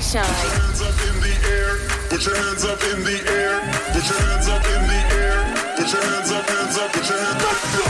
DJ Shynn. hands up in the air. Put your hands up in the air. Put your hands up in the air. Put your hands up, hands up, put your hands up.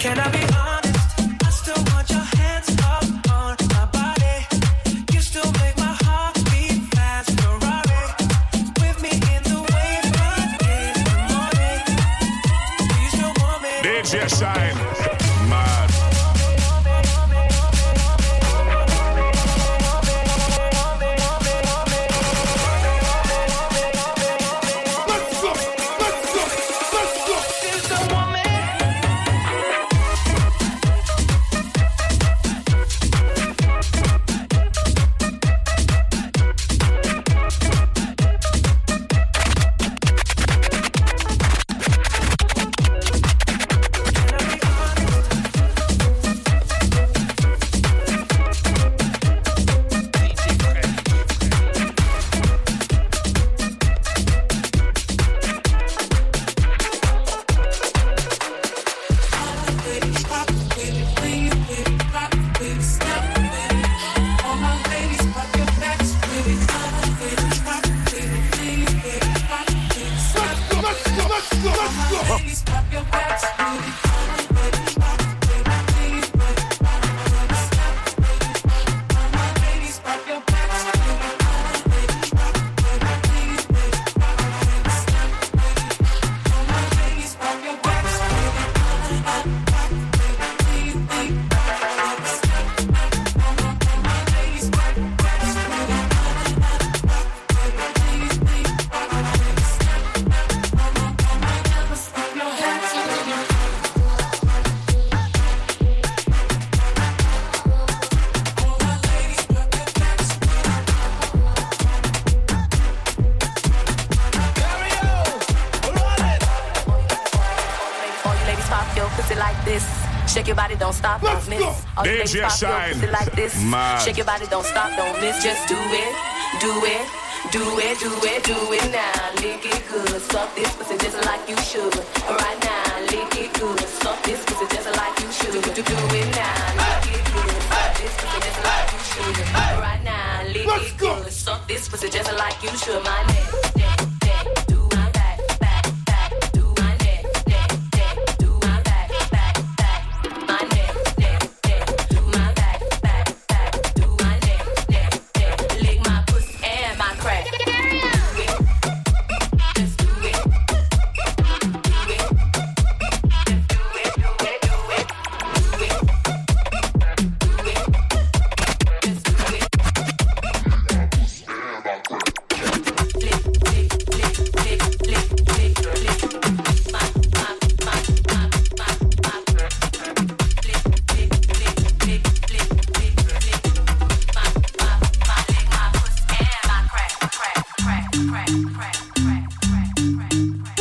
Can I be this. Shake your body, don't stop, don't miss. All you ladies DJ pop your Shynn. pussy like this. Mad. Shake your body, don't stop, don't miss. Just do it, do it, do it, do it, do it now. Lick it good, suck this pussy just like you should. Right now, lick it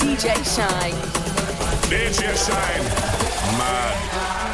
DJ Shynn. DJ Shynn. man.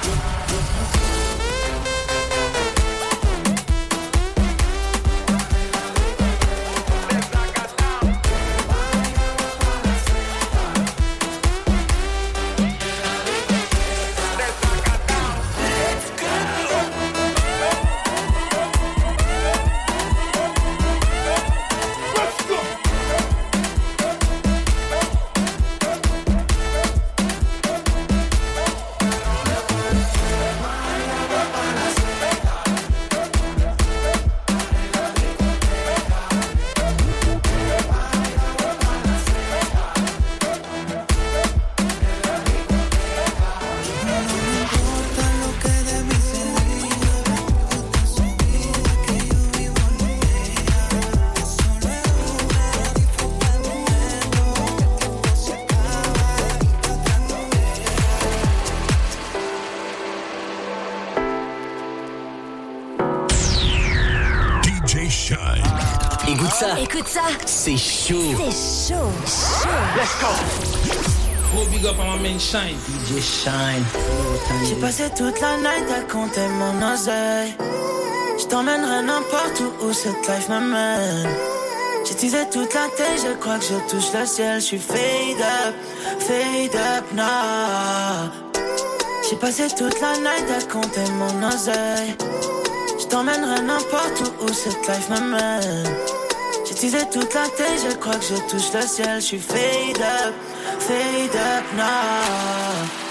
Écoute ça. C'est chaud. C'est chaud. Chaud. Let's go. Gros big up à ma main Shine. DJ Shine. J'ai passé toute la night à compter mon oseille. Je t'emmènerai n'importe où où cette life m'amène. J'ai teasé toute la tête, je crois que je touche le ciel. Je suis fade up, fade up now. J'ai passé toute la night à compter mon oseille. Je t'emmènerai n'importe où où cette life m'amène. J'ai teasé toute la tête, je crois que je touche le ciel. Je suis fade up, fade up now.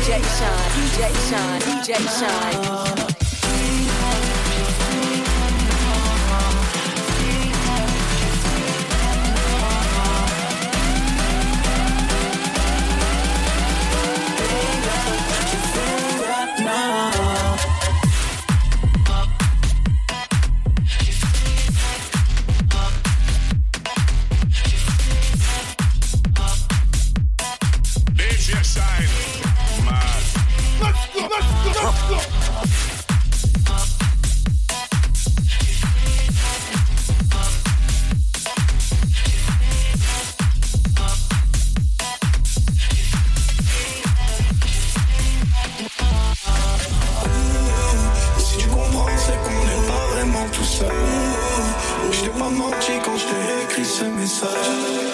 DJ Shynn, DJ Shynn, DJ Shynn.